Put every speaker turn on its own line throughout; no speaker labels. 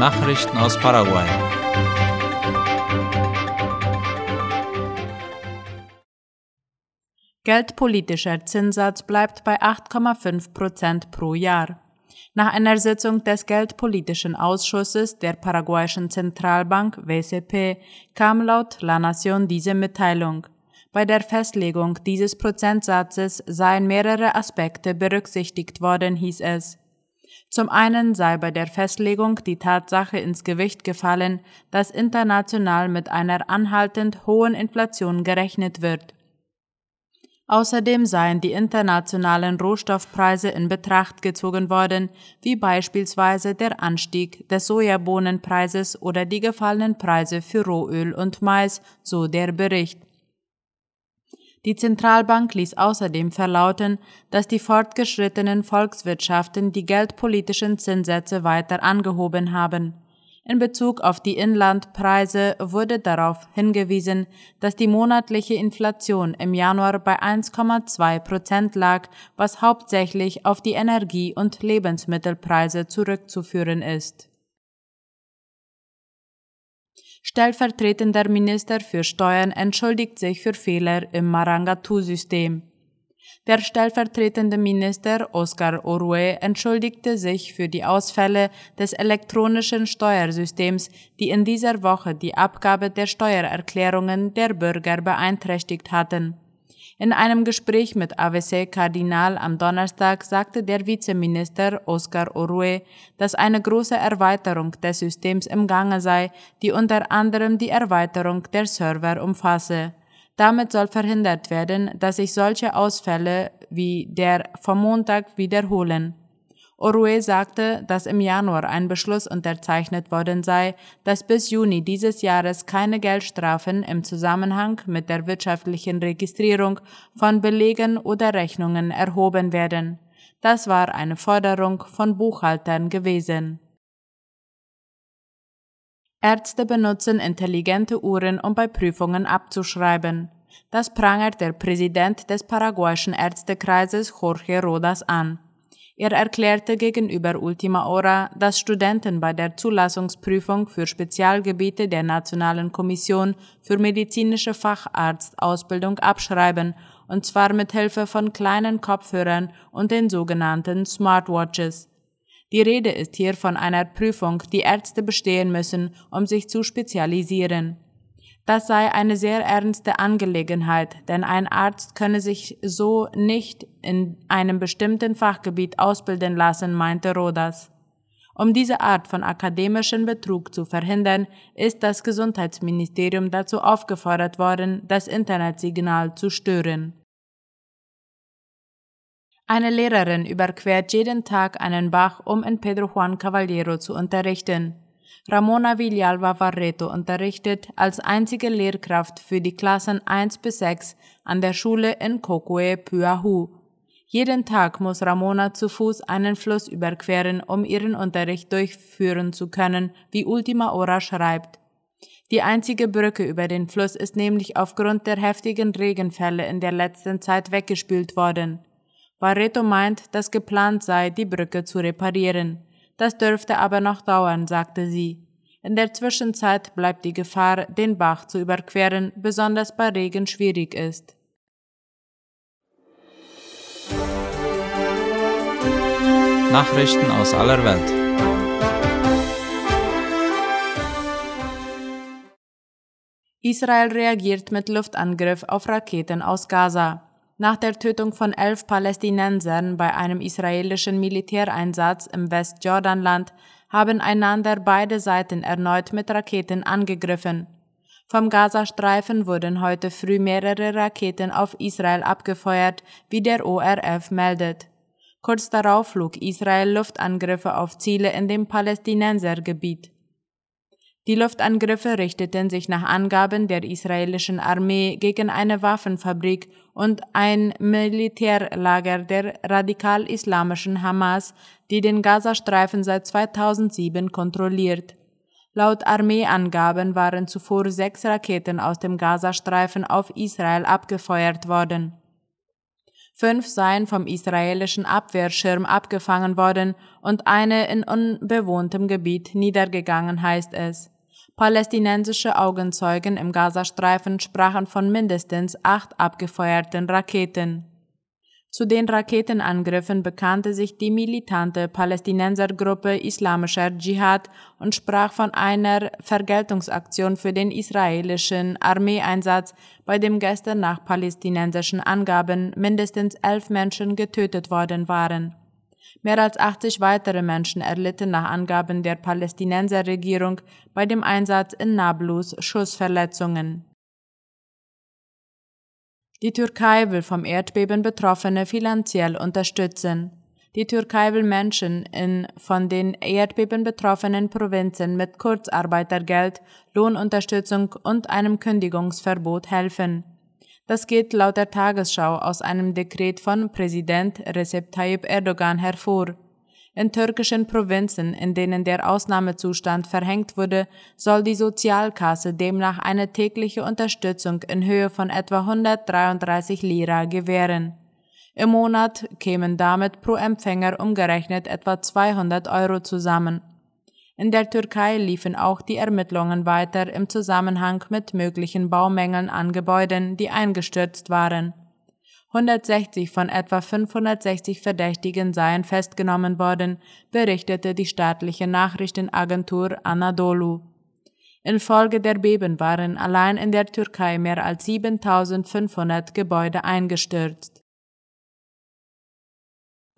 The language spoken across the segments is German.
Nachrichten aus Paraguay.
Geldpolitischer Zinssatz bleibt bei 8,5 Prozent pro Jahr. Nach einer Sitzung des Geldpolitischen Ausschusses der paraguayischen Zentralbank WCP kam laut La Nación diese Mitteilung. Bei der Festlegung dieses Prozentsatzes seien mehrere Aspekte berücksichtigt worden, hieß es. Zum einen sei bei der Festlegung die Tatsache ins Gewicht gefallen, dass international mit einer anhaltend hohen Inflation gerechnet wird. Außerdem seien die internationalen Rohstoffpreise in Betracht gezogen worden, wie beispielsweise der Anstieg des Sojabohnenpreises oder die gefallenen Preise für Rohöl und Mais, so der Bericht. Die Zentralbank ließ außerdem verlauten, dass die fortgeschrittenen Volkswirtschaften die geldpolitischen Zinssätze weiter angehoben haben. In Bezug auf die Inlandpreise wurde darauf hingewiesen, dass die monatliche Inflation im Januar bei 1,2 Prozent lag, was hauptsächlich auf die Energie- und Lebensmittelpreise zurückzuführen ist. Stellvertretender Minister für Steuern entschuldigt sich für Fehler im Marangatu-System. Der stellvertretende Minister Oscar Orue entschuldigte sich für die Ausfälle des elektronischen Steuersystems, die in dieser Woche die Abgabe der Steuererklärungen der Bürger beeinträchtigt hatten. In einem Gespräch mit AVC Kardinal am Donnerstag sagte der Vizeminister Oscar Orue, dass eine große Erweiterung des Systems im Gange sei, die unter anderem die Erweiterung der Server umfasse. Damit soll verhindert werden, dass sich solche Ausfälle wie der vom Montag wiederholen. Orue sagte, dass im Januar ein Beschluss unterzeichnet worden sei, dass bis Juni dieses Jahres keine Geldstrafen im Zusammenhang mit der wirtschaftlichen Registrierung von Belegen oder Rechnungen erhoben werden. Das war eine Forderung von Buchhaltern gewesen. Ärzte benutzen intelligente Uhren, um bei Prüfungen abzuschreiben. Das prangert der Präsident des paraguayischen Ärztekreises Jorge Rodas an. Er erklärte gegenüber Ultima Hora, dass Studenten bei der Zulassungsprüfung für Spezialgebiete der Nationalen Kommission für medizinische Facharztausbildung abschreiben, und zwar mit Hilfe von kleinen Kopfhörern und den sogenannten Smartwatches. Die Rede ist hier von einer Prüfung, die Ärzte bestehen müssen, um sich zu spezialisieren. Das sei eine sehr ernste Angelegenheit, denn ein Arzt könne sich so nicht in einem bestimmten Fachgebiet ausbilden lassen, meinte Rodas. Um diese Art von akademischen Betrug zu verhindern, ist das Gesundheitsministerium dazu aufgefordert worden, das Internetsignal zu stören. Eine Lehrerin überquert jeden Tag einen Bach, um in Pedro Juan Caballero zu unterrichten. Ramona Villalba Barreto unterrichtet als einzige Lehrkraft für die Klassen 1 bis 6 an der Schule in Cocoe Pyahu. Jeden Tag muss Ramona zu Fuß einen Fluss überqueren, um ihren Unterricht durchführen zu können, wie Ultima Hora schreibt. Die einzige Brücke über den Fluss ist nämlich aufgrund der heftigen Regenfälle in der letzten Zeit weggespült worden. Barreto meint, dass geplant sei, die Brücke zu reparieren. Das dürfte aber noch dauern, sagte sie. In der Zwischenzeit bleibt die Gefahr, den Bach zu überqueren, besonders bei Regen schwierig ist.
Nachrichten aus aller Welt.
Israel reagiert mit Luftangriff auf Raketen aus Gaza. Nach der Tötung von elf Palästinensern bei einem israelischen Militäreinsatz im Westjordanland haben einander beide Seiten erneut mit Raketen angegriffen. Vom Gazastreifen wurden heute früh mehrere Raketen auf Israel abgefeuert, wie der ORF meldet. Kurz darauf flog Israel Luftangriffe auf Ziele in dem Palästinensergebiet. Die Luftangriffe richteten sich nach Angaben der israelischen Armee gegen eine Waffenfabrik und ein Militärlager der radikal-islamischen Hamas, die den Gazastreifen seit 2007 kontrolliert. Laut Armeeangaben waren zuvor sechs Raketen aus dem Gazastreifen auf Israel abgefeuert worden. Fünf seien vom israelischen Abwehrschirm abgefangen worden und eine in unbewohntem Gebiet niedergegangen, heißt es. Palästinensische Augenzeugen im Gazastreifen sprachen von mindestens acht abgefeuerten Raketen. Zu den Raketenangriffen bekannte sich die militante Palästinensergruppe Islamischer Dschihad und sprach von einer Vergeltungsaktion für den israelischen Armeeeinsatz, bei dem gestern nach palästinensischen Angaben mindestens elf Menschen getötet worden waren. Mehr als 80 weitere Menschen erlitten nach Angaben der Palästinenserregierung bei dem Einsatz in Nablus Schussverletzungen. Die Türkei will vom Erdbeben Betroffene finanziell unterstützen. Die Türkei will Menschen in von den Erdbeben betroffenen Provinzen mit Kurzarbeitergeld, Lohnunterstützung und einem Kündigungsverbot helfen. Das geht laut der Tagesschau aus einem Dekret von Präsident Recep Tayyip Erdogan hervor. In türkischen Provinzen, in denen der Ausnahmezustand verhängt wurde, soll die Sozialkasse demnach eine tägliche Unterstützung in Höhe von etwa 133 Lira gewähren. Im Monat kämen damit pro Empfänger umgerechnet etwa 200 Euro zusammen. In der Türkei liefen auch die Ermittlungen weiter im Zusammenhang mit möglichen Baumängeln an Gebäuden, die eingestürzt waren. 160 von etwa 560 Verdächtigen seien festgenommen worden, berichtete die staatliche Nachrichtenagentur Anadolu. Infolge der Beben waren allein in der Türkei mehr als 7500 Gebäude eingestürzt.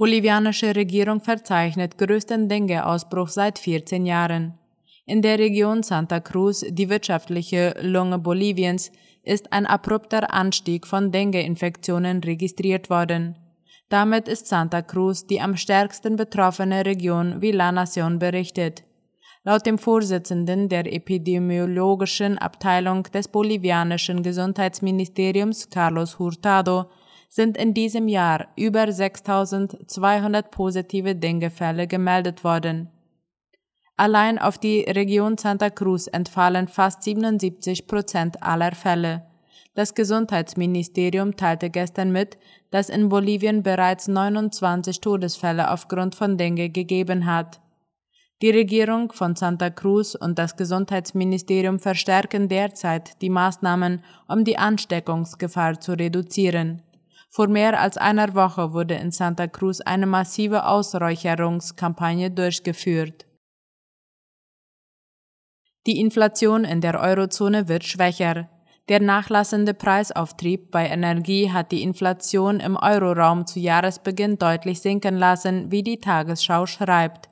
Bolivianische Regierung verzeichnet größten Dengue-Ausbruch seit 14 Jahren. In der Region Santa Cruz, die wirtschaftliche Lunge Boliviens, ist ein abrupter Anstieg von Dengue-Infektionen registriert worden. Damit ist Santa Cruz die am stärksten betroffene Region, wie La Nación berichtet. Laut dem Vorsitzenden der epidemiologischen Abteilung des bolivianischen Gesundheitsministeriums Carlos Hurtado sind in diesem Jahr über 6200 positive Dengue-Fälle gemeldet worden. Allein auf die Region Santa Cruz entfallen fast 77 Prozent aller Fälle. Das Gesundheitsministerium teilte gestern mit, dass in Bolivien bereits 29 Todesfälle aufgrund von Dengue gegeben hat. Die Regierung von Santa Cruz und das Gesundheitsministerium verstärken derzeit die Maßnahmen, um die Ansteckungsgefahr zu reduzieren. Vor mehr als einer Woche wurde in Santa Cruz eine massive Ausräucherungskampagne durchgeführt. Die Inflation in der Eurozone wird schwächer. Der nachlassende Preisauftrieb bei Energie hat die Inflation im Euroraum zu Jahresbeginn deutlich sinken lassen, wie die Tagesschau schreibt.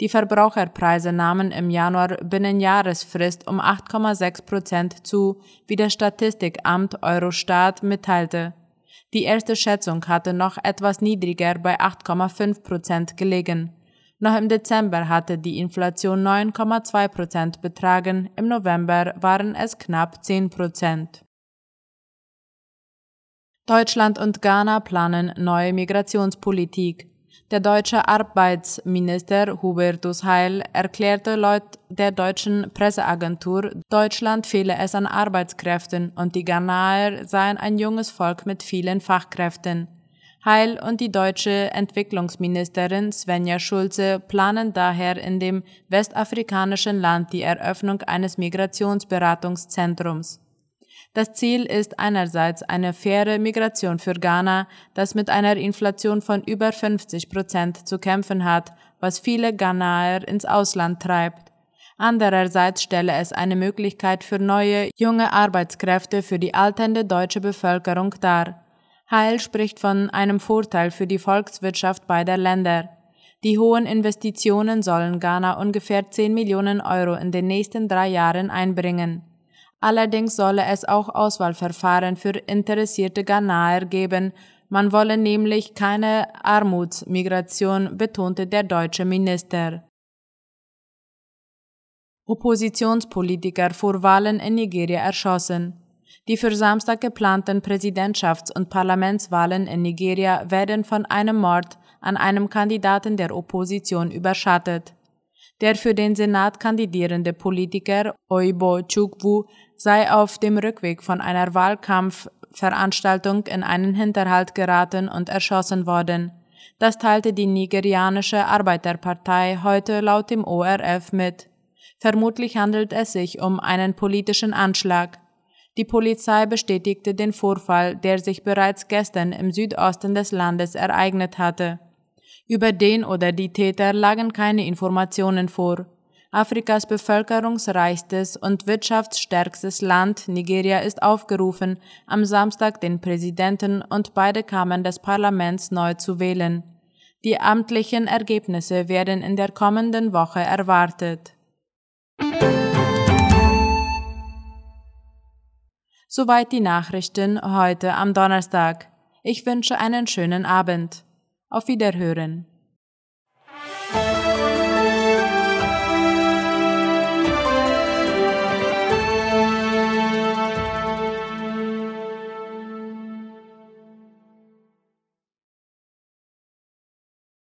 Die Verbraucherpreise nahmen im Januar binnen Jahresfrist um 8,6 Prozent zu, wie das Statistikamt Eurostat mitteilte. Die erste Schätzung hatte noch etwas niedriger bei 8,5 Prozent gelegen. Noch im Dezember hatte die Inflation 9,2 Prozent betragen, im November waren es knapp 10 Prozent. Deutschland und Ghana planen neue Migrationspolitik. Der deutsche Arbeitsminister Hubertus Heil erklärte laut der deutschen Presseagentur, Deutschland fehle es an Arbeitskräften und die Ghanaer seien ein junges Volk mit vielen Fachkräften. Heil und die deutsche Entwicklungsministerin Svenja Schulze planen daher in dem westafrikanischen Land die Eröffnung eines Migrationsberatungszentrums. Das Ziel ist einerseits eine faire Migration für Ghana, das mit einer Inflation von über 50 Prozent zu kämpfen hat, was viele Ghanaer ins Ausland treibt. Andererseits stelle es eine Möglichkeit für neue, junge Arbeitskräfte für die alternde deutsche Bevölkerung dar. Heil spricht von einem Vorteil für die Volkswirtschaft beider Länder. Die hohen Investitionen sollen Ghana ungefähr 10 Millionen Euro in den nächsten drei Jahren einbringen. Allerdings solle es auch Auswahlverfahren für interessierte Ghanaer geben, man wolle nämlich keine Armutsmigration, betonte der deutsche Minister. Oppositionspolitiker vor Wahlen in Nigeria erschossen. Die für Samstag geplanten Präsidentschafts- und Parlamentswahlen in Nigeria werden von einem Mord an einem Kandidaten der Opposition überschattet. Der für den Senat kandidierende Politiker Oibo Chukwu sei auf dem Rückweg von einer Wahlkampf Veranstaltung in einen Hinterhalt geraten und erschossen worden. Das teilte die nigerianische Arbeiterpartei heute laut dem ORF mit. Vermutlich handelt es sich um einen politischen Anschlag. Die Polizei bestätigte den Vorfall, der sich bereits gestern im Südosten des Landes ereignet hatte. Über den oder die Täter lagen keine Informationen vor. Afrikas bevölkerungsreichstes und wirtschaftsstärkstes Land, Nigeria, ist aufgerufen, am Samstag den Präsidenten und beide Kammern des Parlaments neu zu wählen. Die amtlichen Ergebnisse werden in der kommenden Woche erwartet. Soweit die Nachrichten heute am Donnerstag. Ich wünsche einen schönen Abend. Auf Wiederhören.